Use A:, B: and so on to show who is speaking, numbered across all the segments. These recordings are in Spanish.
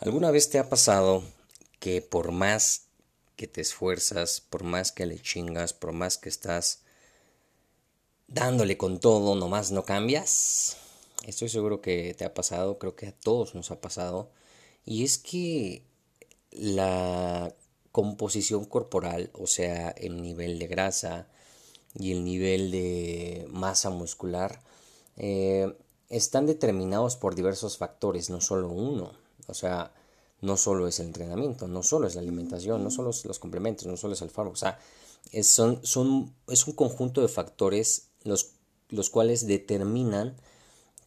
A: ¿Alguna vez te ha pasado que por más que te esfuerzas, por más que le chingas, por más que estás dándole con todo, nomás no cambias? Estoy seguro que te ha pasado, creo que a todos nos ha pasado. Y es que la composición corporal, o sea, el nivel de grasa y el nivel de masa muscular, eh, están determinados por diversos factores, no solo uno. O sea, no solo es el entrenamiento, no solo es la alimentación, no solo es los complementos, no solo es el fármaco. O sea, es un conjunto de factores los, los cuales determinan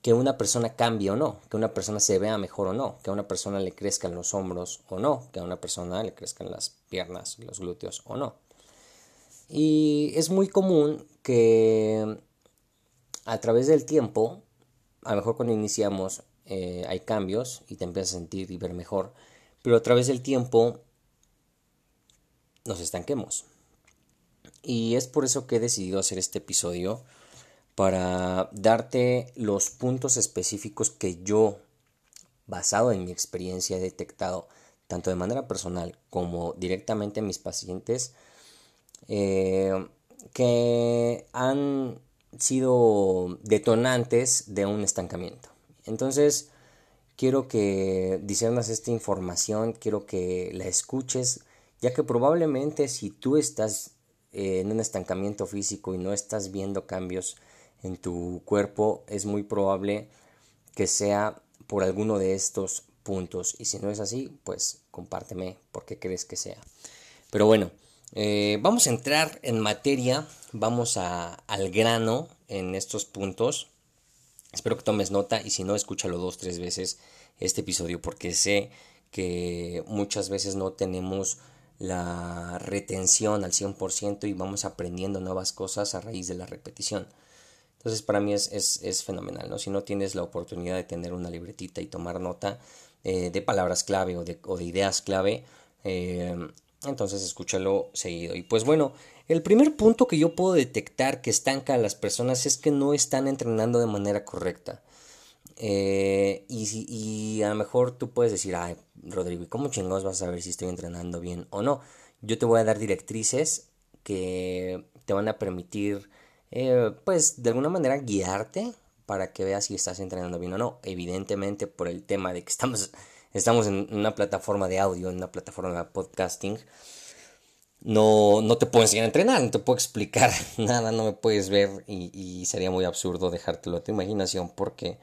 A: que una persona cambie o no, que una persona se vea mejor o no, que a una persona le crezcan los hombros o no, que a una persona le crezcan las piernas, los glúteos o no. Y es muy común que a través del tiempo, a lo mejor cuando iniciamos eh, hay cambios y te empiezas a sentir y ver mejor, pero a través del tiempo nos estanquemos. Y es por eso que he decidido hacer este episodio para darte los puntos específicos que yo, basado en mi experiencia, he detectado tanto de manera personal como directamente en mis pacientes, eh, que han sido detonantes de un estancamiento. Entonces, quiero que discernas esta información, quiero que la escuches, ya que probablemente si tú estás eh, en un estancamiento físico y no estás viendo cambios en tu cuerpo, es muy probable que sea por alguno de estos puntos. Y si no es así, pues compárteme por qué crees que sea. Pero bueno, eh, vamos a entrar en materia, vamos a, al grano en estos puntos. Espero que tomes nota y si no, escúchalo dos, tres veces este episodio porque sé que muchas veces no tenemos la retención al 100% y vamos aprendiendo nuevas cosas a raíz de la repetición. Entonces para mí es, es, fenomenal, ¿no? Si no tienes la oportunidad de tener una libretita y tomar nota eh, de palabras clave o de, o de ideas clave, eh, entonces escúchalo seguido. Y pues bueno, el primer punto que yo puedo detectar que estanca a las personas es que no están entrenando de manera correcta. Eh, y, y a lo mejor tú puedes decir, ay, Rodrigo, ¿y cómo chingados vas a saber si estoy entrenando bien o no? Yo te voy a dar directrices que te van a permitir, eh, pues, de alguna manera guiarte para que veas si estás entrenando bien o no. Evidentemente, por el tema de que estamos, estamos en una plataforma de audio, en una plataforma de podcasting, no, no te puedo enseñar a entrenar, no te puedo explicar nada, no me puedes ver y, sería muy absurdo dejártelo a tu imaginación porque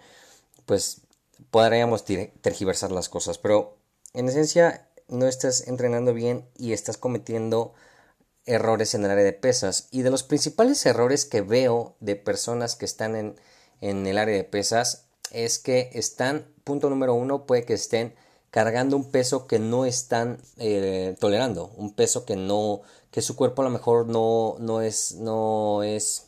A: pues podríamos tergiversar las cosas, pero en esencia no estás entrenando bien y estás cometiendo errores en el área de pesas. Y de los principales errores que veo de personas que están en, en el área de pesas es que están, punto número uno, puede que estén cargando un peso que no están eh, tolerando, un peso que no, que su cuerpo a lo mejor no, no es, no es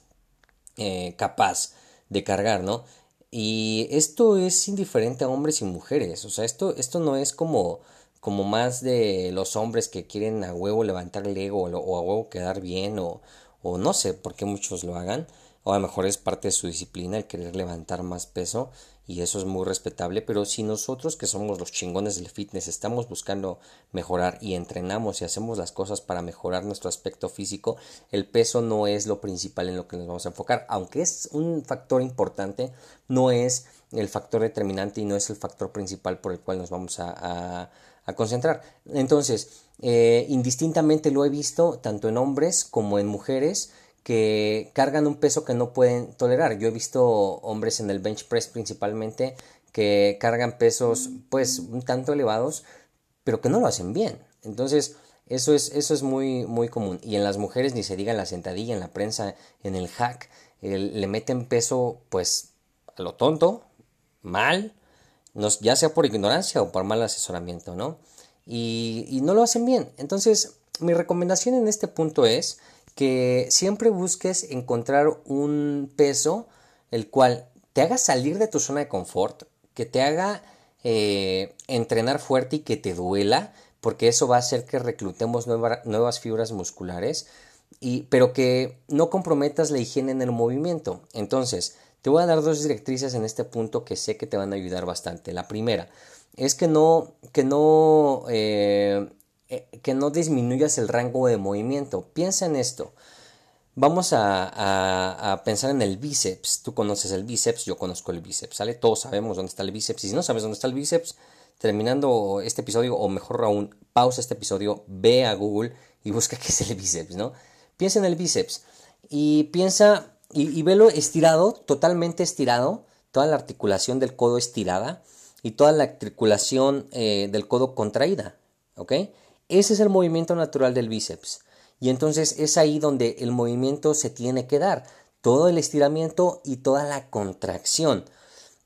A: eh, capaz de cargar, ¿no? Y esto es indiferente a hombres y mujeres, o sea, esto, esto no es como, como más de los hombres que quieren a huevo levantar el ego o, a huevo quedar bien o, o no sé por qué muchos lo hagan, o a lo mejor es parte de su disciplina el querer levantar más peso y eso es muy respetable, pero si nosotros que somos los chingones del fitness estamos buscando mejorar y entrenamos y hacemos las cosas para mejorar nuestro aspecto físico, el peso no es lo principal en lo que nos vamos a enfocar, aunque es un factor importante, no es el factor determinante y no es el factor principal por el cual nos vamos a, concentrar. Entonces, eh, indistintamente lo he visto tanto en hombres como en mujeres que cargan un peso que no pueden tolerar. Yo he visto hombres en el bench press principalmente que cargan pesos pues un tanto elevados, pero que no lo hacen bien. Entonces, eso es, eso es muy, muy común. Y en las mujeres ni se diga en la sentadilla, en la prensa, en el hack, le meten peso pues a lo tonto, mal, ya sea por ignorancia o por mal asesoramiento, ¿no? Y, y no lo hacen bien. Entonces, mi recomendación en este punto es que siempre busques encontrar un peso el cual te haga salir de tu zona de confort, que te haga eh, entrenar fuerte y que te duela, porque eso va a hacer que reclutemos nuevas fibras musculares, y, pero que no comprometas la higiene en el movimiento. Entonces, te voy a dar dos directrices en este punto que sé que te van a ayudar bastante. La primera es que no, que no, eh, que no disminuyas el rango de movimiento. Piensa en esto. Vamos a, pensar en el bíceps. Tú conoces el bíceps, yo conozco el bíceps, ¿sale? Todos sabemos dónde está el bíceps. Y si no sabes dónde está el bíceps, terminando este episodio, o mejor aún, pausa este episodio, ve a Google y busca qué es el bíceps, ¿no? Piensa en el bíceps y piensa y, velo estirado, totalmente estirado, toda la articulación del codo estirada y toda la articulación eh, del codo contraída, ¿ok? Ese es el movimiento natural del bíceps. Y entonces es ahí donde el movimiento se tiene que dar, todo el estiramiento y toda la contracción.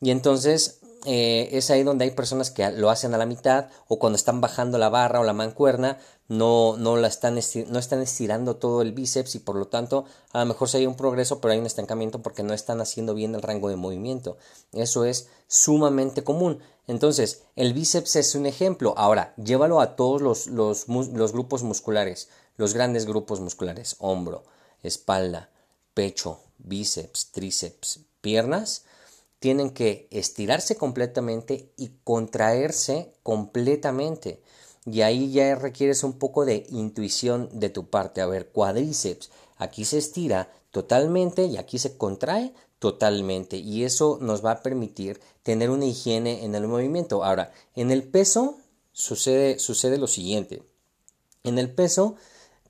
A: Y entonces eh, es ahí donde hay personas que lo hacen a la mitad o cuando están bajando la barra o la mancuerna no, no, la están no están estirando todo el bíceps y por lo tanto a lo mejor se hay un progreso pero hay un estancamiento porque no están haciendo bien el rango de movimiento. Eso es sumamente común. Entonces, el bíceps es un ejemplo. Ahora, llévalo a todos los, los, los grupos musculares. Los grandes grupos musculares, hombro, espalda, pecho, bíceps, tríceps, piernas, tienen que estirarse completamente y contraerse completamente. Y ahí ya requieres un poco de intuición de tu parte. A ver, cuádriceps, aquí se estira totalmente y aquí se contrae totalmente. Y eso nos va a permitir tener una higiene en el movimiento. Ahora, en el peso sucede, sucede lo siguiente. En el peso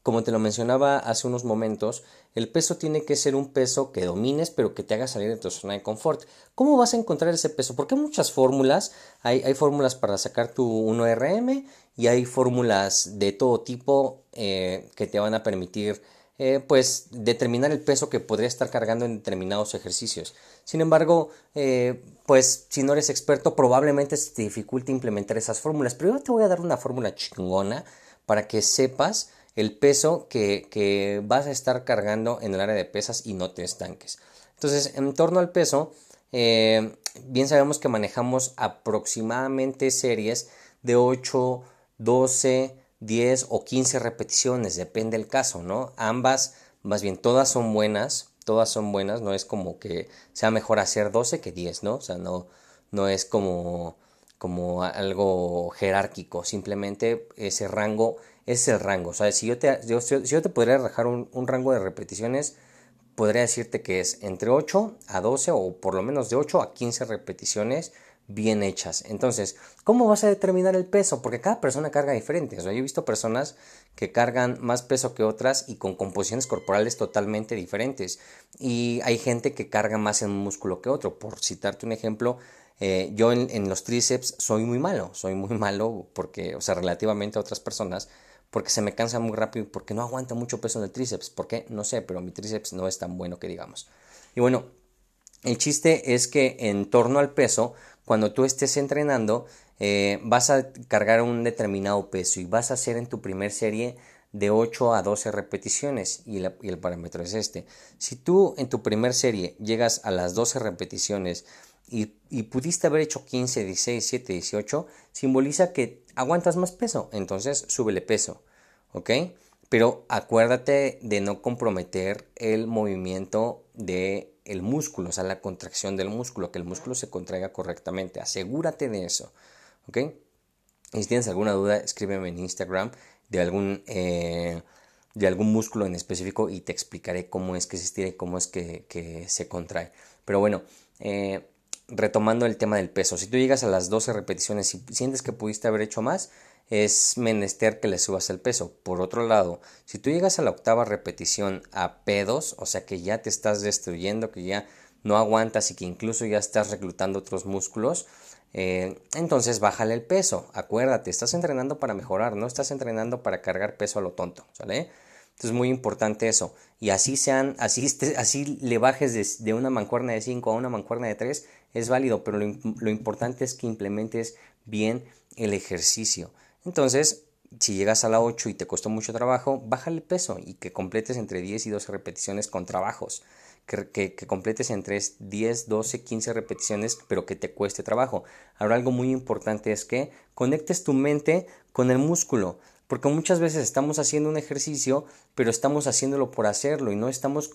A: como te lo mencionaba hace unos momentos, el peso tiene que ser un peso que domines, pero que te haga salir de tu zona de confort. ¿Cómo vas a encontrar ese peso? Porque hay muchas fórmulas. Hay, fórmulas para sacar tu 1RM y hay fórmulas de todo tipo eh, que te van a permitir eh, pues determinar el peso que podría estar cargando en determinados ejercicios. Sin embargo, eh, pues si no eres experto, probablemente te dificulte implementar esas fórmulas. Pero yo te voy a dar una fórmula chingona para que sepas el peso que, vas a estar cargando en el área de pesas y no te estanques. Entonces, en torno al peso, eh, bien sabemos que manejamos aproximadamente series de 8, 12, 10 o 15 repeticiones, depende del caso, ¿no? Ambas, más bien todas son buenas, todas son buenas, no es como que sea mejor hacer 12 que 10, ¿no? O sea, no, no es como, como algo jerárquico, simplemente ese rango es el rango. O sea, si yo te, si yo te podría dejar un, rango de repeticiones, podría decirte que es entre 8 a 12 o por lo menos de 8 a 15 repeticiones bien hechas. Entonces, ¿cómo vas a determinar el peso? Porque cada persona carga diferente. O sea, yo he visto personas que cargan más peso que otras y con composiciones corporales totalmente diferentes. Y hay gente que carga más en un músculo que otro. Por citarte un ejemplo, eh, yo en, en, los tríceps soy muy malo. Soy muy malo porque, o sea, relativamente a otras personas porque se me cansa muy rápido porque no aguanta mucho peso en el tríceps. ¿Por qué? No sé, pero mi tríceps no es tan bueno que digamos. Y bueno, el chiste es que en torno al peso, cuando tú estés entrenando, eh, vas a cargar un determinado peso y vas a hacer en tu primer serie de 8 a 12 repeticiones y, y, el parámetro es este. Si tú en tu primer serie llegas a las 12 repeticiones y, pudiste haber hecho 15, 16, 17, 18, simboliza que aguantas más peso, entonces súbele peso, ¿ok? Pero acuérdate de no comprometer el movimiento del el músculo, o sea, la contracción del músculo, que el músculo se contraiga correctamente, asegúrate de eso, ¿ok? Y si tienes alguna duda, escríbeme en Instagram de algún, eh, de algún músculo en específico y te explicaré cómo es que se estira y cómo es que, que se contrae. Pero bueno, eh, retomando el tema del peso, si tú llegas a las 12 repeticiones y sientes que pudiste haber hecho más, es menester que le subas el peso. Por otro lado, si tú llegas a la octava repetición a pedos, o sea que ya te estás destruyendo, que ya no aguantas y que incluso ya estás reclutando otros músculos, eh, entonces bájale el peso. Acuérdate, estás entrenando para mejorar, no estás entrenando para cargar peso a lo tonto, ¿sale? Entonces es muy importante eso. Y así sean, así, así le bajes de, una mancuerna de 5 a una mancuerna de 3, es válido, pero lo, importante es que implementes bien el ejercicio. Entonces, si llegas a la 8 y te costó mucho trabajo, bájale el peso y que completes entre 10 y 12 repeticiones con trabajos. Que, que, completes entre 10, 12, 15 repeticiones, pero que te cueste trabajo. Ahora algo muy importante es que conectes tu mente con el músculo. Porque muchas veces estamos haciendo un ejercicio, pero estamos haciéndolo por hacerlo y no estamos,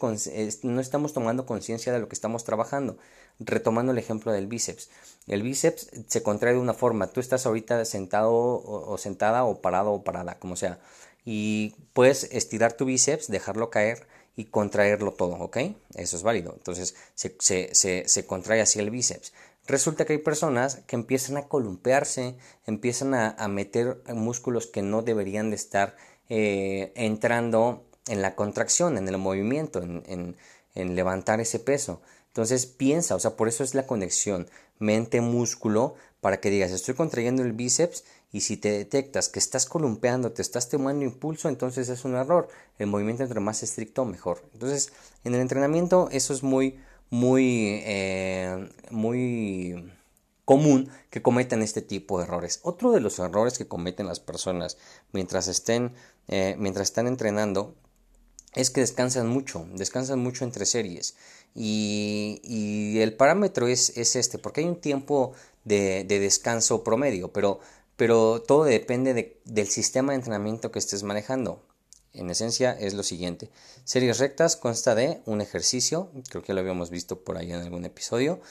A: no estamos tomando conciencia de lo que estamos trabajando. Retomando el ejemplo del bíceps. El bíceps se contrae de una forma. Tú estás ahorita sentado o, sentada o parado o parada, como sea. Y puedes estirar tu bíceps, dejarlo caer y contraerlo todo, ¿ok? Eso es válido. Entonces se, se, se contrae así el bíceps. Resulta que hay personas que empiezan a columpearse, empiezan a, meter músculos que no deberían de estar eh, entrando en la contracción, en el movimiento, en, en, levantar ese peso. Entonces piensa, o sea, por eso es la conexión mente-músculo para que digas, estoy contrayendo el bíceps y si te detectas que estás columpeando, te estás tomando impulso, entonces es un error. El movimiento entre más estricto, mejor. Entonces, en el entrenamiento eso es muy, muy, eh, muy común que cometen este tipo de errores. Otro de los errores que cometen las personas mientras estén, eh, mientras están entrenando es que descansan mucho, descansan mucho entre series. Y, el parámetro es, es, este, porque hay un tiempo de, descanso promedio, pero, pero todo depende del sistema de entrenamiento que estés manejando en esencia es lo siguiente. Series rectas consta de un ejercicio, creo que lo habíamos visto por ahí en algún episodio.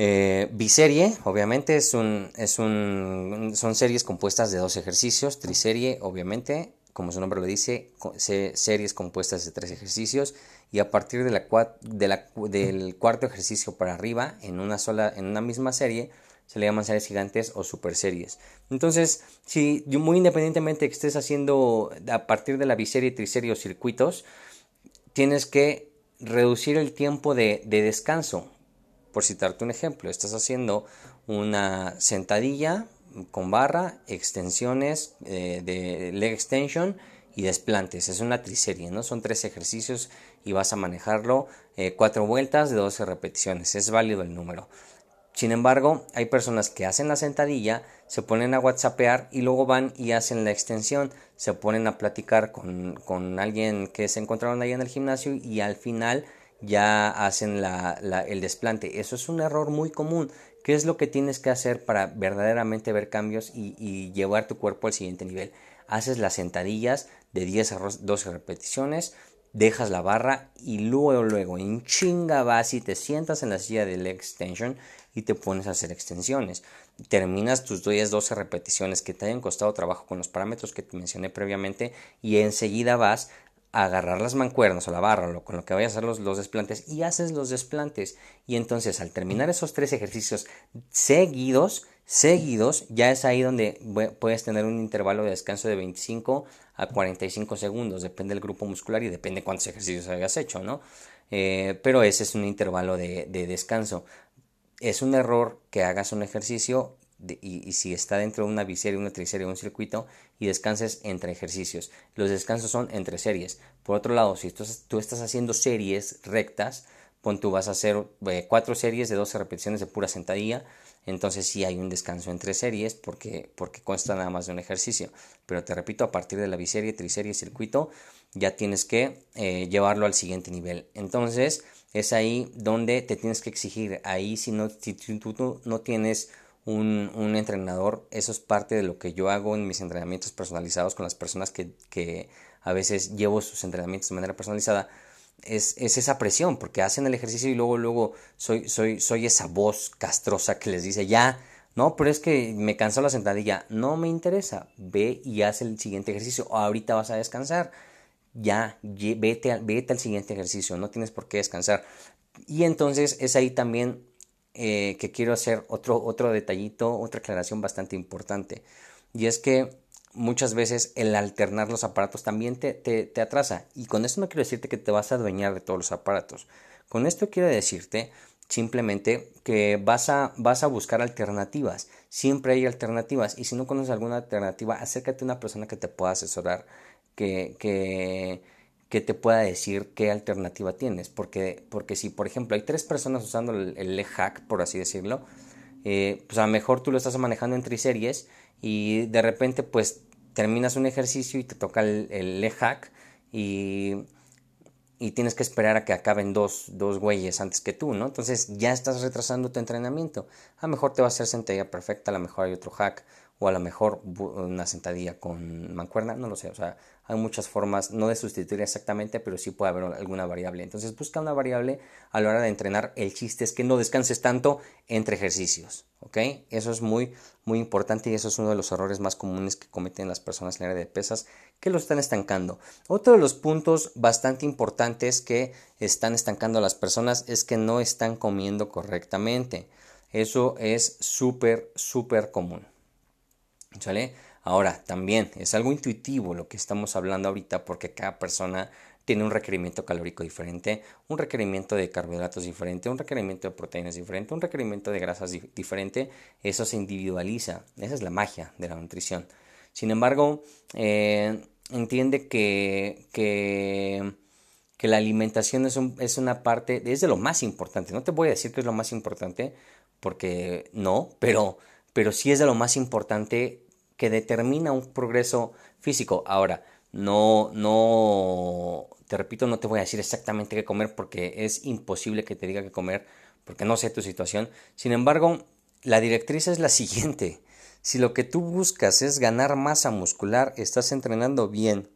A: Eh, biserie, obviamente, es un, es un, son series compuestas de dos ejercicios. Triserie, obviamente, como su nombre lo dice, series compuestas de tres ejercicios. Y a partir del cuarto ejercicio para arriba, en una, sola, en una misma serie, se le llaman series gigantes o super series. Entonces, si muy independientemente que estés haciendo a partir de la biserie, triserie o circuitos, tienes que reducir el tiempo de, descanso. Por citarte un ejemplo, estás haciendo una sentadilla con barra, extensiones eh, de leg extension y desplantes. Es una triserie, ¿no? Son tres ejercicios y vas a manejarlo eh, cuatro vueltas de 12 repeticiones. Es válido el número. Sin embargo, hay personas que hacen la sentadilla, se ponen a whatsappear y luego van y hacen la extensión, se ponen a platicar con, con alguien que se encontraron ahí en el gimnasio y al final ya hacen la, el desplante. Eso es un error muy común. ¿Qué es lo que tienes que hacer para verdaderamente ver cambios y, y llevar tu cuerpo al siguiente nivel? Haces las sentadillas de 10 a 12 repeticiones, dejas la barra y luego, luego, en chinga vas y te sientas en la silla de leg extension y te pones a hacer extensiones. Terminas tus 10, 12 repeticiones que te hayan costado trabajo con los parámetros que te mencioné previamente y enseguida vas a agarrar las mancuernas o la barra o con lo que vayas a hacer los, desplantes y haces los desplantes. Y entonces al terminar esos tres ejercicios seguidos, seguidos, ya es ahí donde puedes tener un intervalo de descanso de 25 a 45 segundos, depende del grupo muscular y depende cuántos ejercicios hayas hecho, ¿no? Eh, pero ese es un intervalo de descanso es un error que hagas un ejercicio y, si está dentro de una biserie, una triserie, un circuito y descanses entre ejercicios. Los descansos son entre series. Por otro lado, si tú, tú estás haciendo series rectas, pon tú vas a hacer eh, cuatro series de 12 repeticiones de pura sentadilla, entonces sí hay un descanso entre series porque, porque consta nada más de un ejercicio. Pero te repito, a partir de la biserie, triserie, circuito, ya tienes que eh, llevarlo al siguiente nivel. Entonces, es ahí donde te tienes que exigir. Ahí si, no, si tú no tienes un, un, entrenador, eso es parte de lo que yo hago en mis entrenamientos personalizados con las personas que, que a veces llevo sus entrenamientos de manera personalizada. Es, es, esa presión, porque hacen el ejercicio y luego, luego soy, soy, soy esa voz castrosa que les dice, ya, no, pero es que me cansó la sentadilla. No me interesa. Ve y haz el siguiente ejercicio. Ahorita vas a descansar ya vete, al, vete al siguiente ejercicio, no tienes por qué descansar. Y entonces es ahí también eh, que quiero hacer otro, otro detallito, otra aclaración bastante importante. y es que muchas veces el alternar los aparatos también te, te, atrasa. Y con esto no quiero decirte que te vas a adueñar de todos los aparatos. Con esto quiero decirte simplemente que vas a, vas a buscar alternativas. Siempre hay alternativas. Y si no conoces alguna alternativa, acércate a una persona que te pueda asesorar, que, que, te pueda decir qué alternativa tienes. Porque, porque si, por ejemplo, hay tres personas usando el, el hack, por así decirlo, eh, pues a lo mejor tú lo estás manejando en triseries y de repente pues terminas un ejercicio y te toca el, el hack y, y, tienes que esperar a que acaben dos, dos güeyes antes que tú, ¿no? Entonces ya estás retrasando tu entrenamiento. A lo mejor te va a hacer sentadilla perfecta, a lo mejor hay otro hack o a lo mejor una sentadilla con mancuerna, no lo sé, o sea, hay muchas formas, no de sustituir exactamente, pero sí puede haber alguna variable. Entonces busca una variable a la hora de entrenar. El chiste es que no descanses tanto entre ejercicios. ¿ok? Eso es muy, muy importante y eso es uno de los errores más comunes que cometen las personas en el área de pesas que lo están estancando. Otro de los puntos bastante importantes que están estancando a las personas es que no están comiendo correctamente. Eso es súper, súper común. Ahora, también es algo intuitivo lo que estamos hablando ahorita porque cada persona tiene un requerimiento calórico diferente, un requerimiento de carbohidratos diferente, un requerimiento de proteínas diferente, un requerimiento de grasas diferente. Eso se individualiza. Esa es la magia de la nutrición. Sin embargo, eh, entiende que, que, que, la alimentación es, es una parte, es de lo más importante. No te voy a decir que es lo más importante, porque no, pero, pero sí es de lo más importante que determina un progreso físico. Ahora, no, no, te repito, no te voy a decir exactamente qué comer porque es imposible que te diga qué comer porque no sé tu situación. Sin embargo, la directriz es la siguiente. Si lo que tú buscas es ganar masa muscular, estás entrenando bien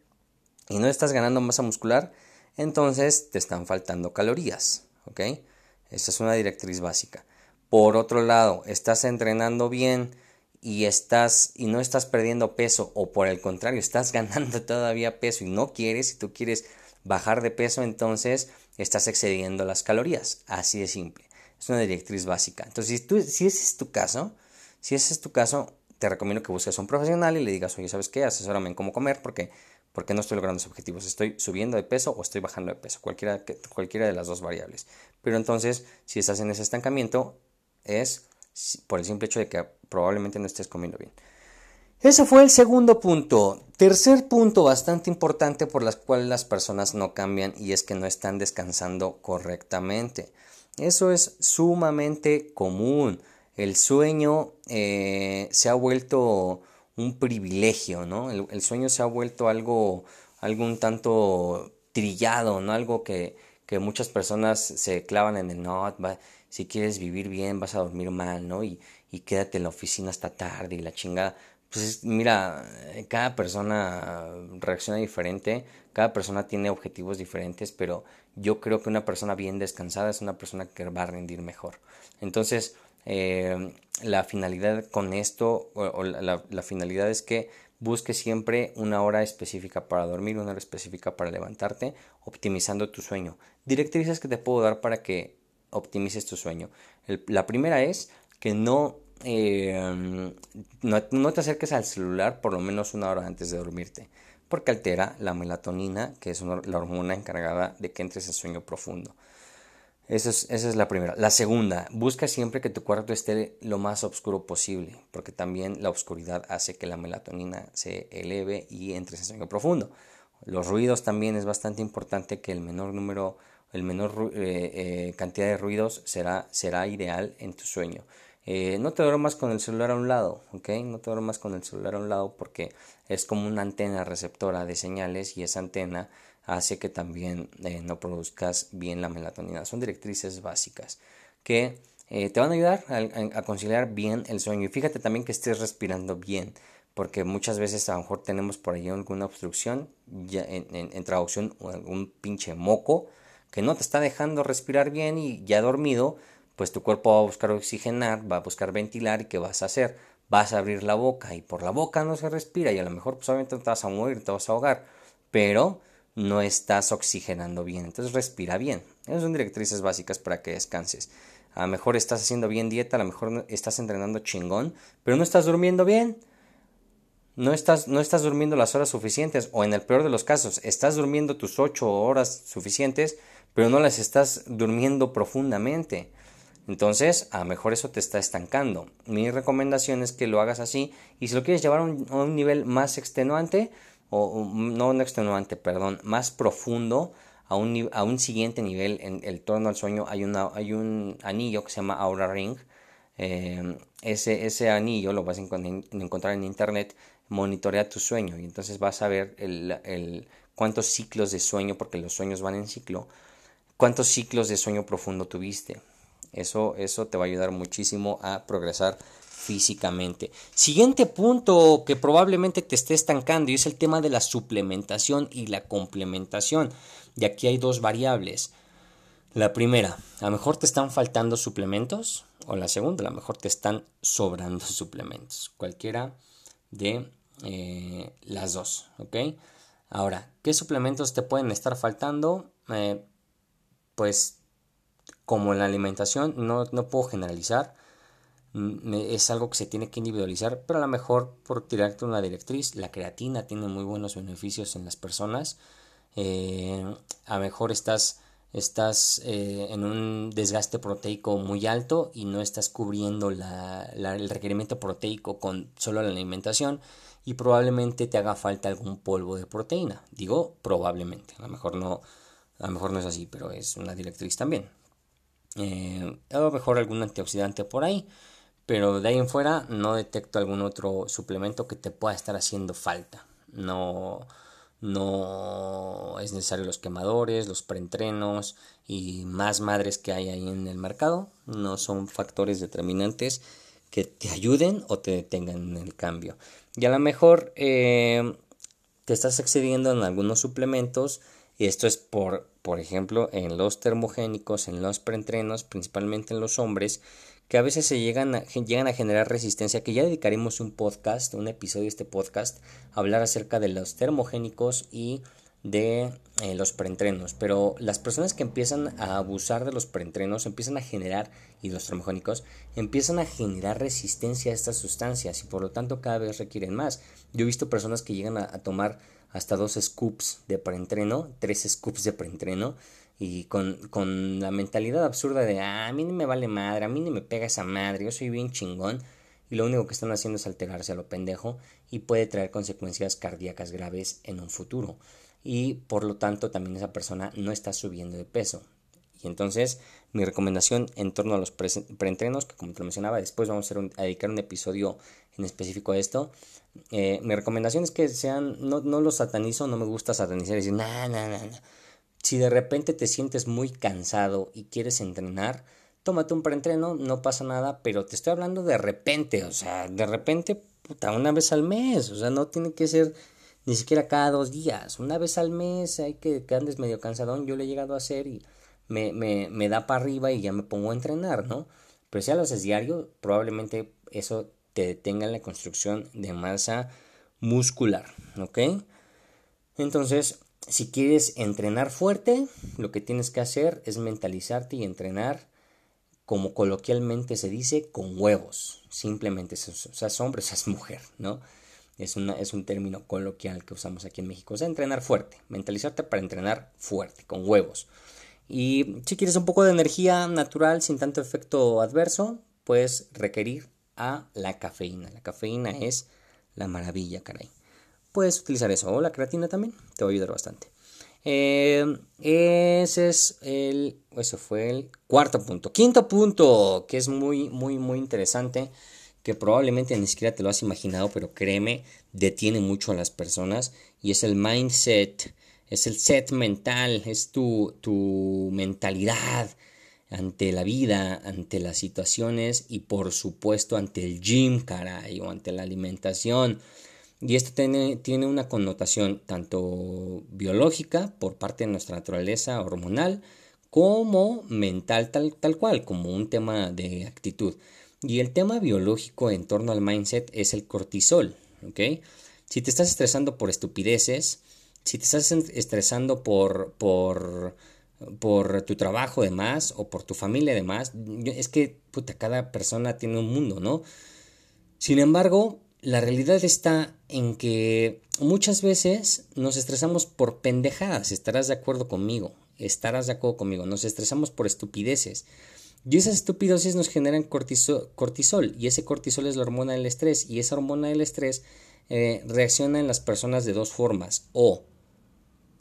A: y no estás ganando masa muscular, entonces te están faltando calorías. ¿Ok? Esta es una directriz básica. Por otro lado, estás entrenando bien, y estás y no estás perdiendo peso o por el contrario estás ganando todavía peso y no quieres y tú quieres bajar de peso entonces estás excediendo las calorías. Así de simple. Es una directriz básica. Entonces si, tú, si ese es tu caso si ese es tu caso te recomiendo que busques a un profesional y le digas oye sabes qué asesórame en cómo comer porque porque no estoy logrando los objetivos. Estoy subiendo de peso o estoy bajando de peso cualquiera cualquiera de las dos variables. Pero entonces si estás en ese estancamiento es por el simple hecho de que probablemente no estés comiendo bien. Ese fue el segundo punto. Tercer punto bastante importante por las cuales las personas no cambian y es que no están descansando correctamente. Eso es sumamente común. El sueño eh, se ha vuelto un privilegio, ¿no? El, sueño se ha vuelto algo, algo un tanto trillado, ¿no? Algo que, que muchas personas se clavan en el no, si quieres vivir bien vas a dormir mal, ¿no? Y, y quédate en la oficina hasta tarde y la chingada. Pues mira, cada persona reacciona diferente, cada persona tiene objetivos diferentes, pero yo creo que una persona bien descansada es una persona que va a rendir mejor. Entonces, eh, la finalidad con esto, o, la, la, finalidad es que busques siempre una hora específica para dormir, una hora específica para levantarte, optimizando tu sueño. Directrices que te puedo dar para que optimices tu sueño. la primera es que no, eh, no, te acerques al celular por lo menos una hora antes de dormirte, porque altera la melatonina, que es la hormona encargada de que entres en sueño profundo. Esa es, esa es, la primera. La segunda, busca siempre que tu cuarto esté lo más oscuro posible, porque también la oscuridad hace que la melatonina se eleve y entres en sueño profundo. Los ruidos también es bastante importante que el menor número el menor eh, eh, cantidad de ruidos será, será ideal en tu sueño. Eh, no te duermas con el celular a un lado, ¿ok? No te duermas con el celular a un lado porque es como una antena receptora de señales y esa antena hace que también no produzcas bien la melatonina. Son directrices básicas que te van a ayudar a, conciliar bien el sueño. Y fíjate también que estés respirando bien, porque muchas veces a lo mejor tenemos por ahí alguna obstrucción, en, en, en traducción, algún pinche moco que no te está dejando respirar bien y ya dormido, pues tu cuerpo va a buscar oxigenar, va a buscar ventilar y ¿qué vas a hacer? Vas a abrir la boca y por la boca no se respira y a lo mejor pues obviamente te vas a morir, te vas a ahogar, pero no estás oxigenando bien, entonces respira bien. Esas son directrices básicas para que descanses. A lo mejor estás haciendo bien dieta, a lo mejor estás entrenando chingón, pero no estás durmiendo bien. no estás, no estás durmiendo las horas suficientes o en el peor de los casos, estás durmiendo tus ocho horas suficientes, pero no las estás durmiendo profundamente. Entonces, a lo mejor eso te está estancando. Mi recomendación es que lo hagas así y si lo quieres llevar a un, nivel más extenuante, o no, extenuante, perdón, más profundo, a un, a un siguiente nivel en el torno al sueño, hay, una, hay un anillo que se llama Aura Ring. Eh, ese, ese anillo lo vas a encontrar en internet, monitorea tu sueño y entonces vas a ver el, el, cuántos ciclos de sueño, porque los sueños van en ciclo, cuántos ciclos de sueño profundo tuviste. Eso, eso te va a ayudar muchísimo a progresar físicamente. Siguiente punto que probablemente te esté estancando y es el tema de la suplementación y la complementación. Y aquí hay dos variables. La primera, a lo mejor te están faltando suplementos. O la segunda, a lo mejor te están sobrando suplementos. Cualquiera de eh, las dos. Ahora, ¿qué suplementos te pueden estar faltando? Eh, pues como en la alimentación, no, no puedo generalizar. Mm, es algo que se tiene que individualizar, pero a lo mejor por tirarte una directriz, la creatina tiene muy buenos beneficios en las personas. Eh, a lo mejor estás, estás eh, en un desgaste proteico muy alto y no estás cubriendo la, el requerimiento proteico con solo la alimentación y probablemente te haga falta algún polvo de proteína. Digo probablemente, a lo mejor no, a lo mejor no es así, pero es una directriz también. Eh, a lo mejor algún antioxidante por ahí, pero de ahí en fuera no detecto algún otro suplemento que te pueda estar haciendo falta. No, no es necesario los quemadores, los preentrenos y más madres que hay ahí en el mercado. No son factores determinantes que te ayuden o te detengan en el cambio. Y a lo mejor eh, te estás excediendo en algunos suplementos y esto es por, por ejemplo, en los termogénicos, en los preentrenos, principalmente en los hombres, que a veces se llegan a, llegan a generar resistencia, que ya dedicaremos un podcast, un episodio de este podcast, a hablar acerca de los termogénicos y de eh, los preentrenos, pero las personas que empiezan a abusar de los preentrenos empiezan a generar, y los termogénicos, empiezan a generar resistencia a estas sustancias y por lo tanto cada vez requieren más. Yo he visto personas que llegan a tomar hasta dos scoops de preentreno, tres scoops de preentreno, y con, con la mentalidad absurda de ah, a mí ni me vale madre, a mí ni me pega esa madre, yo soy bien chingón, y lo único que están haciendo es alterarse a lo pendejo y puede traer consecuencias cardíacas graves en un futuro. Y por lo tanto también esa persona no está subiendo de peso. Y entonces mi recomendación en torno a los preentrenos, que como te mencionaba, después vamos a, a dedicar un episodio en específico a esto, eh, mi recomendación es que sean, no, no los satanizo, no me gusta satanizar y decir, nah, nah, nah, Si de repente te sientes muy cansado y quieres entrenar, tómate un preentreno, no pasa nada, pero te estoy hablando de repente, o sea, de repente, puta, una vez al mes, o sea, no tiene que ser ni siquiera cada dos días, una vez al mes hay que, que andes medio cansadón, yo lo he llegado a hacer y me, me, da para arriba y ya me pongo a entrenar, ¿no? Pero si lo haces diario, probablemente eso te detenga en la construcción de masa muscular, ¿ok? Entonces, si quieres entrenar fuerte, lo que tienes que hacer es mentalizarte y entrenar, como coloquialmente se dice, con huevos. Simplemente, o sea, es hombre, o sea, es mujer, ¿no? Es, es un término coloquial que usamos aquí en México. O sea, entrenar fuerte, mentalizarte para entrenar fuerte, con huevos. Y si quieres un poco de energía natural sin tanto efecto adverso, puedes requerir a la cafeína. La cafeína es la maravilla, caray. Puedes utilizar eso o la creatina también, te va a ayudar bastante. Eh, ese es el, eso fue el cuarto punto. Quinto punto, que es muy, muy, muy interesante, que probablemente ni siquiera te lo has imaginado, pero créeme, detiene mucho a las personas y es el mindset, es el set mental, es tu, tu mentalidad, ante la vida, ante las situaciones y por supuesto ante el gym, caray, o ante la alimentación. Y esto tiene, tiene una connotación tanto biológica por parte de nuestra naturaleza hormonal como mental tal, tal cual, como un tema de actitud. Y el tema biológico en torno al mindset es el cortisol. Si te estás estresando por estupideces, si te estás estresando por, por por tu trabajo de más o por tu familia de más. Es que, puta, cada persona tiene un mundo, ¿no? Sin embargo, la realidad está en que muchas veces nos estresamos por pendejadas, estarás de acuerdo conmigo, estarás de acuerdo conmigo, nos estresamos por estupideces. Y esas estupideces nos generan cortisol, y ese cortisol es la hormona del estrés, y esa hormona del estrés eh, reacciona en las personas de dos formas, o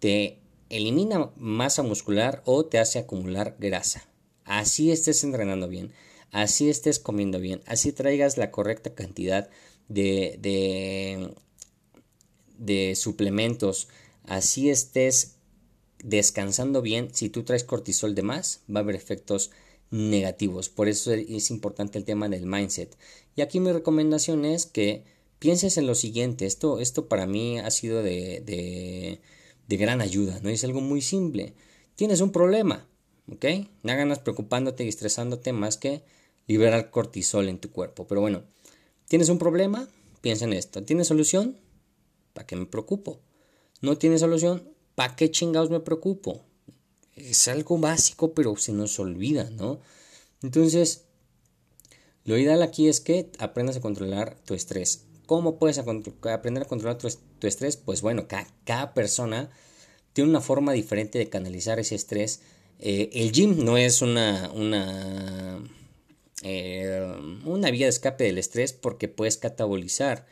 A: te elimina masa muscular o te hace acumular grasa. Así estés entrenando bien, así estés comiendo bien, así traigas la correcta cantidad de, de, de suplementos, así estés descansando bien, si tú traes cortisol de más, va a haber efectos negativos. Por eso es importante el tema del mindset. Y aquí mi recomendación es que pienses en lo siguiente. Esto, esto para mí ha sido de, de, de gran ayuda, ¿no? Es algo muy simple. Tienes un problema, ¿ok? No ganas preocupándote y estresándote más que liberar cortisol en tu cuerpo. Pero bueno, ¿tienes un problema? Piensa en esto. ¿Tienes solución? ¿Para qué me preocupo? ¿No tienes solución? ¿Para qué chingados me preocupo? Es algo básico, pero se nos olvida, ¿no? Entonces, lo ideal aquí es que aprendas a controlar tu estrés. ¿Cómo puedes aprender a controlar tu, estrés? Pues bueno, cada, persona tiene una forma diferente de canalizar ese estrés. Eh, el gym no es una, eh, una vía de escape del estrés porque puedes catabolizar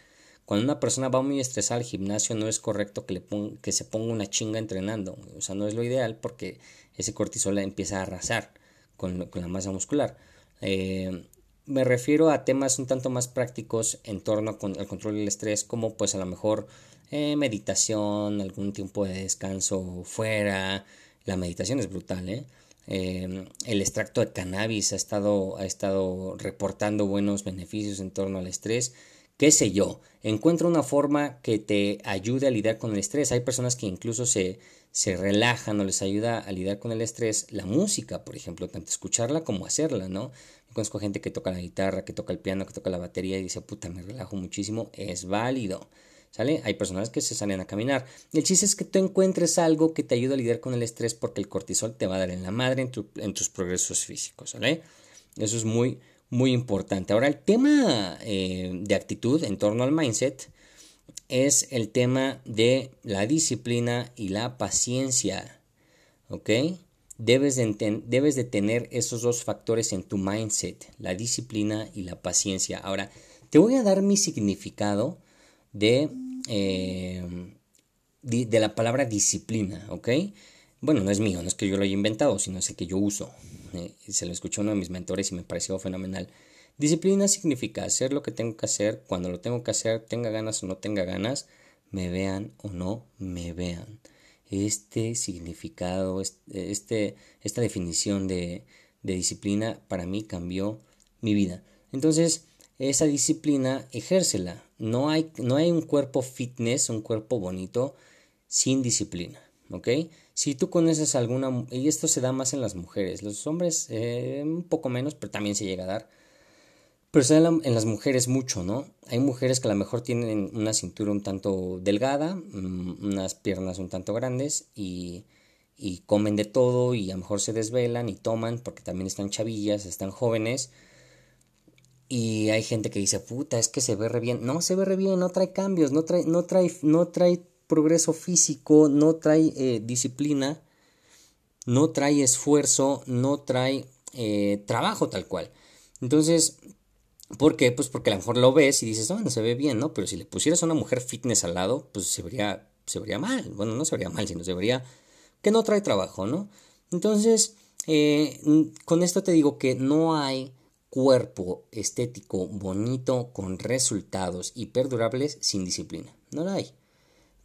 A: cuando una persona va muy estresada al gimnasio no es correcto que, le que se ponga una chinga entrenando. O sea, no es lo ideal porque ese cortisol empieza a arrasar con, la masa muscular. Eh, me refiero a temas un tanto más prácticos en torno al control del estrés, como pues a lo mejor eh, meditación, algún tiempo de descanso fuera. La meditación es brutal, ¿eh? eh el extracto de cannabis ha estado, ha estado reportando buenos beneficios en torno al estrés qué sé yo, encuentra una forma que te ayude a lidiar con el estrés. Hay personas que incluso se, se relajan o les ayuda a lidiar con el estrés. La música, por ejemplo, tanto escucharla como hacerla, ¿no? Yo conozco gente que toca la guitarra, que toca el piano, que toca la batería y dice, puta, me relajo muchísimo. Es válido. ¿Sale? Hay personas que se salen a caminar. El chiste es que tú encuentres algo que te ayude a lidiar con el estrés porque el cortisol te va a dar en la madre en, en tus progresos físicos, ¿sale? Eso es muy, muy importante. Ahora, el tema eh, de actitud en torno al mindset es el tema de la disciplina y la paciencia. ¿Ok? Debes de, debes de tener esos dos factores en tu mindset, la disciplina y la paciencia. Ahora, te voy a dar mi significado de, eh, de la palabra disciplina, ¿ok? Bueno, no es mío, no es que yo lo haya inventado, sino es el que yo uso. Se lo escuchó uno de mis mentores y me pareció fenomenal. Disciplina significa hacer lo que tengo que hacer, cuando lo tengo que hacer, tenga ganas o no tenga ganas, me vean o no me vean. Este significado, este, esta definición de, de disciplina para mí cambió mi vida. Entonces, esa disciplina, ejércela. No hay, no hay un cuerpo fitness, un cuerpo bonito, sin disciplina. ¿Ok? Si tú conoces alguna, y esto se da más en las mujeres, los hombres eh, un poco menos, pero también se llega a dar. Pero se da en las mujeres mucho, ¿no? Hay mujeres que a lo mejor tienen una cintura un tanto delgada, mm, unas piernas un tanto grandes y, y comen de todo y a lo mejor se desvelan y toman porque también están chavillas, están jóvenes. Y hay gente que dice, puta, es que se ve re bien. No, se ve re bien, no trae cambios, no trae, no trae, no trae progreso físico, no trae eh, disciplina, no trae esfuerzo, no trae eh, trabajo tal cual. Entonces, ¿por qué? Pues porque a lo mejor lo ves y dices, bueno, se ve bien, ¿no? Pero si le pusieras a una mujer fitness al lado, pues se vería, se vería mal. Bueno, no se vería mal, sino se vería que no trae trabajo, ¿no? Entonces, eh, con esto te digo que no hay cuerpo estético bonito con resultados y perdurables sin disciplina. No la hay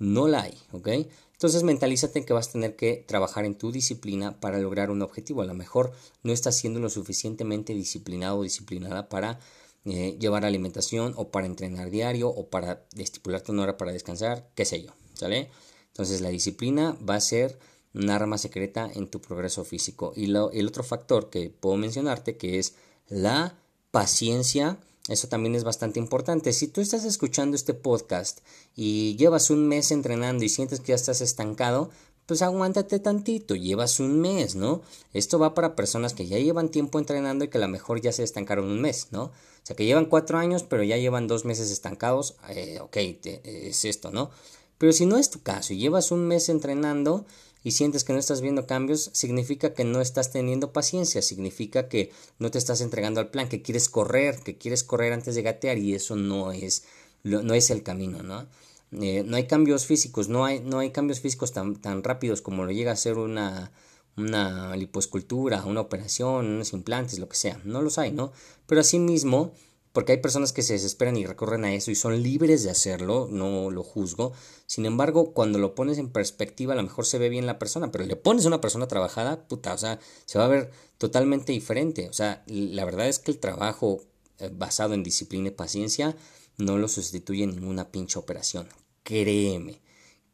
A: no la hay, ¿ok? Entonces mentalízate que vas a tener que trabajar en tu disciplina para lograr un objetivo. A lo mejor no estás siendo lo suficientemente disciplinado o disciplinada para eh, llevar alimentación o para entrenar diario o para estipularte una hora para descansar, qué sé yo, ¿sale? Entonces la disciplina va a ser un arma secreta en tu progreso físico. Y el otro factor que puedo mencionarte que es la paciencia eso también es bastante importante. Si tú estás escuchando este podcast y llevas un mes entrenando y sientes que ya estás estancado, pues aguántate tantito, llevas un mes, ¿no? Esto va para personas que ya llevan tiempo entrenando y que a lo mejor ya se estancaron un mes, ¿no? O sea, que llevan cuatro años, pero ya llevan dos meses estancados, eh, ok, es esto, ¿no? Pero si no es tu caso y llevas un mes entrenando y sientes que no estás viendo cambios, significa que no estás teniendo paciencia, significa que no te estás entregando al plan, que quieres correr, que quieres correr antes de gatear y eso no es, no es el camino, ¿no? Eh, no hay cambios físicos, no hay, no hay cambios físicos tan, tan rápidos como lo llega a ser una, una liposcultura, una operación, unos implantes, lo que sea. No los hay, ¿no? Pero asimismo, porque hay personas que se desesperan y recorren a eso y son libres de hacerlo, no lo juzgo. Sin embargo, cuando lo pones en perspectiva, a lo mejor se ve bien la persona, pero le pones a una persona trabajada, puta, o sea, se va a ver totalmente diferente. O sea, la verdad es que el trabajo eh, basado en disciplina y paciencia no lo sustituye ninguna pinche operación. Créeme,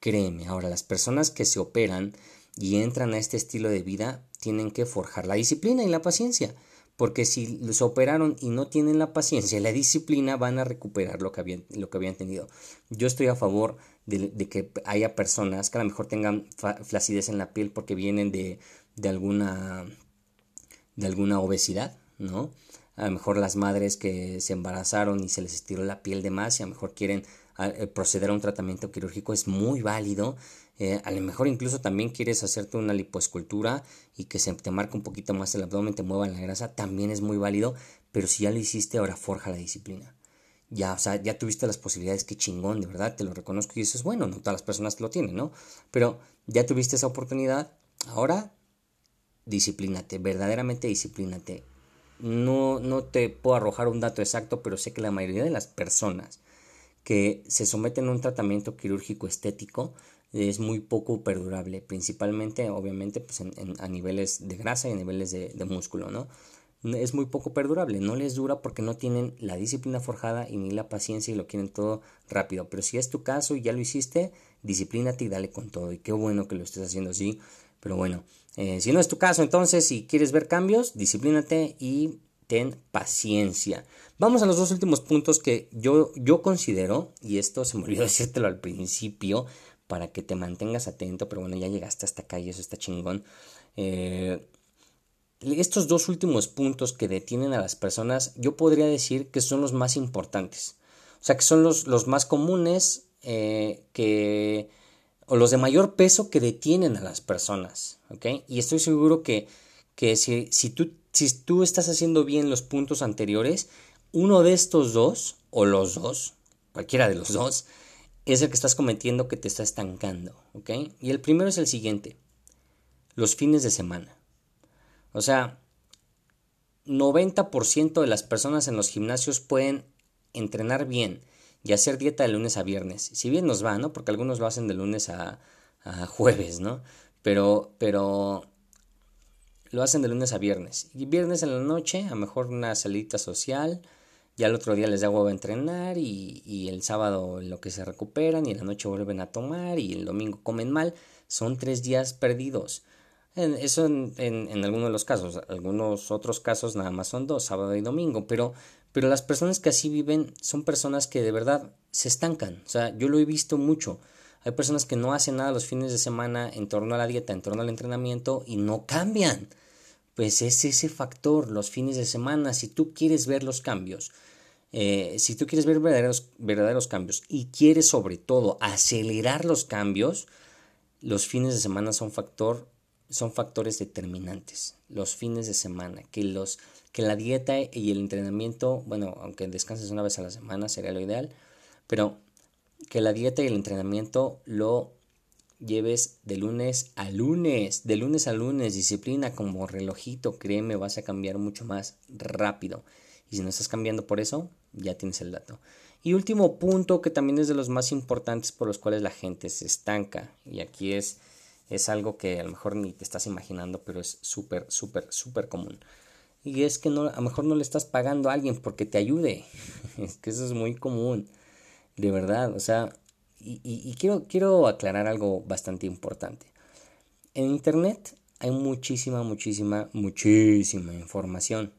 A: créeme. Ahora, las personas que se operan y entran a este estilo de vida tienen que forjar la disciplina y la paciencia. Porque si los operaron y no tienen la paciencia y la disciplina, van a recuperar lo que habían, lo que habían tenido. Yo estoy a favor de, que haya personas que a lo mejor tengan flacidez en la piel porque vienen de, de, alguna, de alguna obesidad, ¿no? A lo mejor las madres que se embarazaron y se les estiró la piel de más y a lo mejor quieren eh, proceder a un tratamiento quirúrgico es muy válido. Eh, a lo mejor incluso también quieres hacerte una lipoescultura y que se te marque un poquito más el abdomen, te mueva la grasa, también es muy válido. Pero si ya lo hiciste, ahora forja la disciplina. Ya, o sea, ya tuviste las posibilidades, qué chingón, de verdad, te lo reconozco y eso es bueno, no todas las personas lo tienen, ¿no? Pero ya tuviste esa oportunidad, ahora disciplínate, verdaderamente disciplínate. No, no te puedo arrojar un dato exacto, pero sé que la mayoría de las personas que se someten a un tratamiento quirúrgico estético es muy poco perdurable, principalmente obviamente pues a niveles de grasa y a niveles de, músculo, ¿no? Es muy poco perdurable, no les dura porque no tienen la disciplina forjada y ni la paciencia y lo quieren todo rápido. Pero si es tu caso y ya lo hiciste, disciplínate y dale con todo. Y qué bueno que lo estés haciendo así. Pero bueno, eh, si no es tu caso, entonces si quieres ver cambios, disciplínate y ten paciencia. Vamos a los dos últimos puntos que yo, yo considero, y esto se me olvidó decírtelo al principio, para que te mantengas atento, pero bueno, ya llegaste hasta acá y eso está chingón. Eh, estos dos últimos puntos que detienen a las personas, yo podría decir que son los más importantes. O sea, que son los, los más comunes, eh, que, o los de mayor peso que detienen a las personas. ¿ok? Y estoy seguro que, que si, si tú si tú estás haciendo bien los puntos anteriores, uno de estos dos, o los dos, cualquiera de los dos, es el que estás cometiendo que te está estancando, ¿ok? Y el primero es el siguiente, los fines de semana. O sea, 90% de las personas en los gimnasios pueden entrenar bien y hacer dieta de lunes a viernes. Si bien nos va, ¿no? Porque algunos lo hacen de lunes a, a jueves, ¿no? Pero, pero lo hacen de lunes a viernes. Y viernes en la noche, a lo mejor una salita social, ya el otro día les da huevo a entrenar y, y, el sábado lo que se recuperan y en la noche vuelven a tomar y el domingo comen mal. Son tres días perdidos. eso en, en, algunos de los casos. Algunos otros casos nada más son dos, sábado y domingo. Pero, pero las personas que así viven son personas que de verdad se estancan. O sea, yo lo he visto mucho. Hay personas que no hacen nada los fines de semana en torno a la dieta, en torno al entrenamiento y no cambian pues es ese factor, los fines de semana, si tú quieres ver los cambios, eh, si tú quieres ver verdaderos, verdaderos cambios y quieres sobre todo acelerar los cambios, los fines de semana son factor son factores determinantes. Los fines de semana, que los que la dieta y el entrenamiento, bueno, aunque descanses una vez a la semana sería lo ideal, pero que la dieta y el entrenamiento lo lleves de lunes a lunes, de lunes a lunes, disciplina como relojito, créeme, vas a cambiar mucho más rápido. Y si no estás cambiando por eso, ya tienes el dato. Y último punto que también es de los más importantes por los cuales la gente se estanca. Y aquí es, es algo que a lo mejor ni te estás imaginando, pero es súper, súper, súper común. Y es que no, a lo mejor no le estás pagando a alguien porque te ayude. es que eso es muy común. De verdad, o sea, y, quiero, quiero aclarar algo bastante importante. En Internet hay muchísima, muchísima, muchísima información.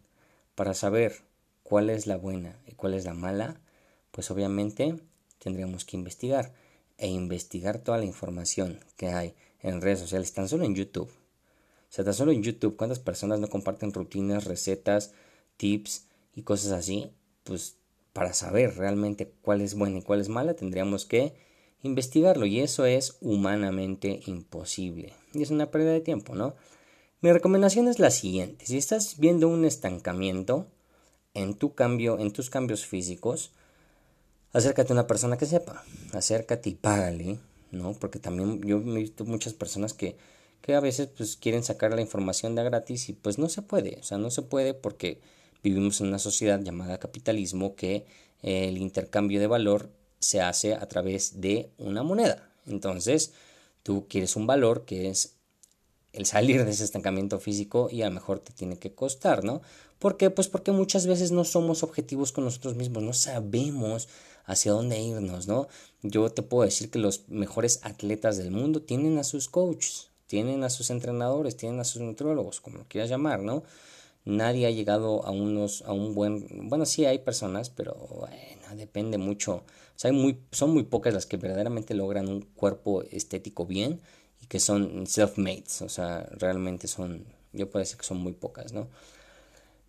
A: Para saber cuál es la buena y cuál es la mala, pues obviamente tendríamos que investigar e investigar toda la información que hay en redes sociales, tan solo en YouTube. O sea, tan solo en YouTube, ¿cuántas personas no comparten rutinas, recetas, tips y cosas así? Pues para saber realmente cuál es buena y cuál es mala, tendríamos que investigarlo y eso es humanamente imposible. Y es una pérdida de tiempo, ¿no? Mi recomendación es la siguiente. Si estás viendo un estancamiento en tu cambio, en tus cambios físicos, acércate a una persona que sepa, acércate y págale, ¿no? Porque también yo he visto muchas personas que, que a veces pues quieren sacar la información de gratis y pues no se puede, o sea, no se puede porque vivimos en una sociedad llamada capitalismo que el intercambio de valor se hace a través de una moneda. Entonces, tú quieres un valor que es el salir de ese estancamiento físico y a lo mejor te tiene que costar, ¿no? ¿Por qué? Pues porque muchas veces no somos objetivos con nosotros mismos, no sabemos hacia dónde irnos, ¿no? Yo te puedo decir que los mejores atletas del mundo tienen a sus coaches, tienen a sus entrenadores, tienen a sus nutriólogos, como lo quieras llamar, ¿no? Nadie ha llegado a unos, a un buen, bueno, sí hay personas, pero bueno, depende mucho. Son muy pocas las que verdaderamente logran un cuerpo estético bien y que son self-mates, o sea, realmente son, yo puedo decir que son muy pocas, ¿no?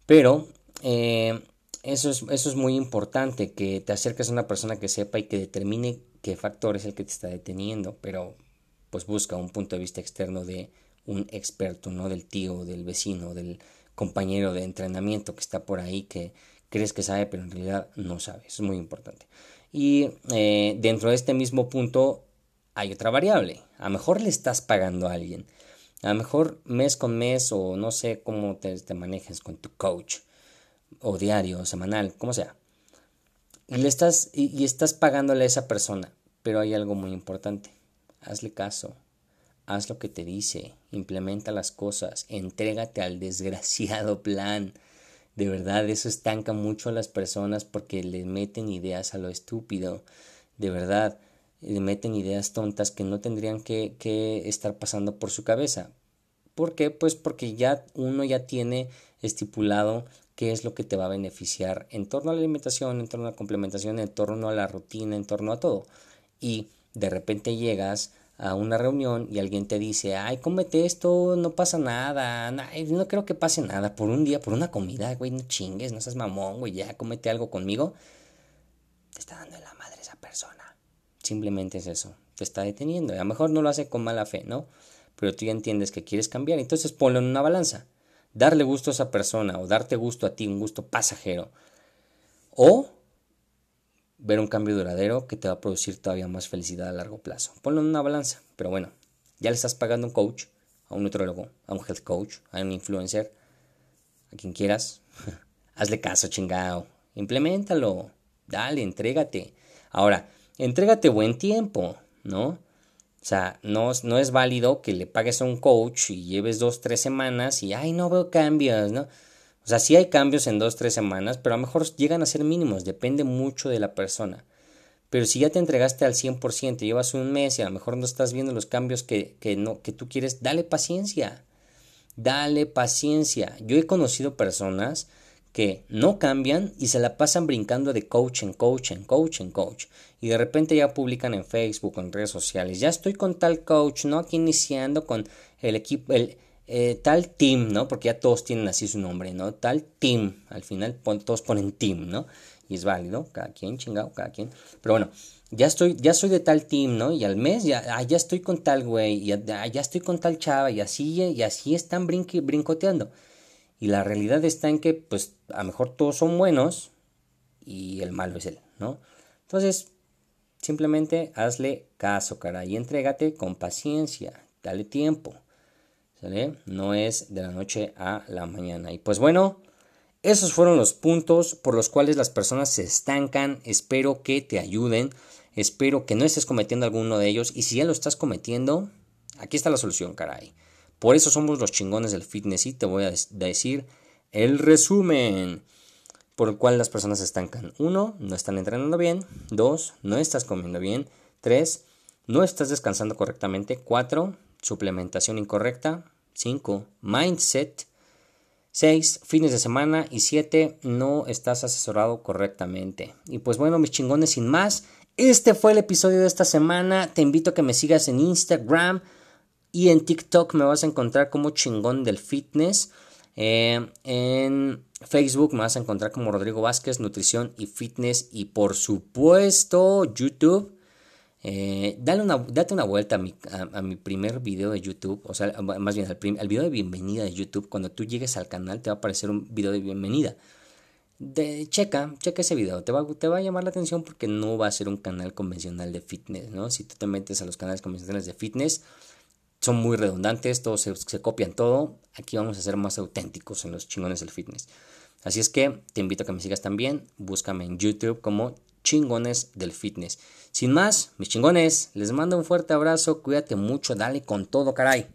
A: Pero eh, eso, es, eso es muy importante, que te acerques a una persona que sepa y que determine qué factor es el que te está deteniendo, pero pues busca un punto de vista externo de un experto, no del tío, del vecino, del compañero de entrenamiento que está por ahí que crees que sabe, pero en realidad no sabe. Eso es muy importante. Y eh, dentro de este mismo punto hay otra variable. A lo mejor le estás pagando a alguien. A lo mejor mes con mes o no sé cómo te, manejes con tu coach o diario, semanal, como sea. Y le estás y, estás pagándole a esa persona, pero hay algo muy importante. Hazle caso. Haz lo que te dice, implementa las cosas, entrégate al desgraciado plan. De verdad, eso estanca mucho a las personas porque le meten ideas a lo estúpido. De verdad, le meten ideas tontas que no tendrían que, que estar pasando por su cabeza. ¿Por qué? Pues porque ya uno ya tiene estipulado qué es lo que te va a beneficiar en torno a la alimentación, en torno a la complementación, en torno a la rutina, en torno a todo. Y de repente llegas a una reunión y alguien te dice, ay, cómete esto, no pasa nada, no creo que pase nada, por un día, por una comida, güey, no chingues, no seas mamón, güey, ya cómete algo conmigo, te está dando la madre esa persona. Simplemente es eso, te está deteniendo. A lo mejor no lo hace con mala fe, ¿no? Pero tú ya entiendes que quieres cambiar, entonces ponlo en una balanza. Darle gusto a esa persona o darte gusto a ti, un gusto pasajero. O ver un cambio duradero que te va a producir todavía más felicidad a largo plazo. Ponlo en una balanza. Pero bueno, ya le estás pagando a un coach, a un nutriólogo, a un health coach, a un influencer, a quien quieras. Hazle caso, chingao. Implementalo. Dale, entrégate. Ahora, entrégate buen tiempo, ¿no? O sea, no, no es válido que le pagues a un coach y lleves dos, tres semanas y, ay, no veo cambios, ¿no? O sea, sí hay cambios en dos, tres semanas, pero a lo mejor llegan a ser mínimos, depende mucho de la persona. Pero si ya te entregaste al 100%, llevas un mes y a lo mejor no estás viendo los cambios que, que, no, que tú quieres, dale paciencia. Dale paciencia. Yo he conocido personas que no cambian y se la pasan brincando de coach en coach en coach en coach. Y de repente ya publican en Facebook, en redes sociales. Ya estoy con tal coach, ¿no? Aquí iniciando con el equipo, el eh, tal team, ¿no? Porque ya todos tienen así su nombre, ¿no? Tal team. Al final todos ponen team, ¿no? Y es válido, cada quien, chingado, cada quien. Pero bueno, ya estoy, ya soy de tal team, ¿no? Y al mes ya, ah, ya estoy con tal güey, y ya, ah, ya estoy con tal chava, y así, y así están brincoteando. Y la realidad está en que, pues, a lo mejor todos son buenos y el malo es él, ¿no? Entonces, simplemente hazle caso, cara, y entrégate con paciencia, dale tiempo, No es de la noche a la mañana. Y pues bueno, esos fueron los puntos por los cuales las personas se estancan. Espero que te ayuden. Espero que no estés cometiendo alguno de ellos. Y si ya lo estás cometiendo, aquí está la solución, caray. Por eso somos los chingones del fitness y te voy a decir el resumen por el cual las personas se estancan. Uno, no están entrenando bien. Dos, no estás comiendo bien. Tres, no estás descansando correctamente. Cuatro, suplementación incorrecta. Cinco, mindset. Seis, fines de semana. Y siete, no estás asesorado correctamente. Y pues bueno, mis chingones, sin más, este fue el episodio de esta semana. Te invito a que me sigas en Instagram Y en TikTok me vas a encontrar como chingón del fitness. Eh, en Facebook me vas a encontrar como Rodrigo Vázquez, Nutrición y Fitness. Y por supuesto, YouTube. Eh, dale una, date una vuelta a mi, primer video de YouTube, o sea, más bien al, al, video de bienvenida de YouTube. Cuando tú llegues al canal te va a aparecer un video de bienvenida. De, checa, checa ese video, te va, te va a llamar la atención porque no va a ser un canal convencional de fitness, ¿no? Si tú te metes a los canales convencionales de fitness, son muy redundantes, todos se, se copian todo. Aquí vamos a ser más auténticos en los chingones del fitness. Así es que te invito a que me sigas también. Búscame en YouTube como chingones del fitness. Sin más, mis chingones, les mando un fuerte abrazo. Cuídate mucho, dale con todo, caray.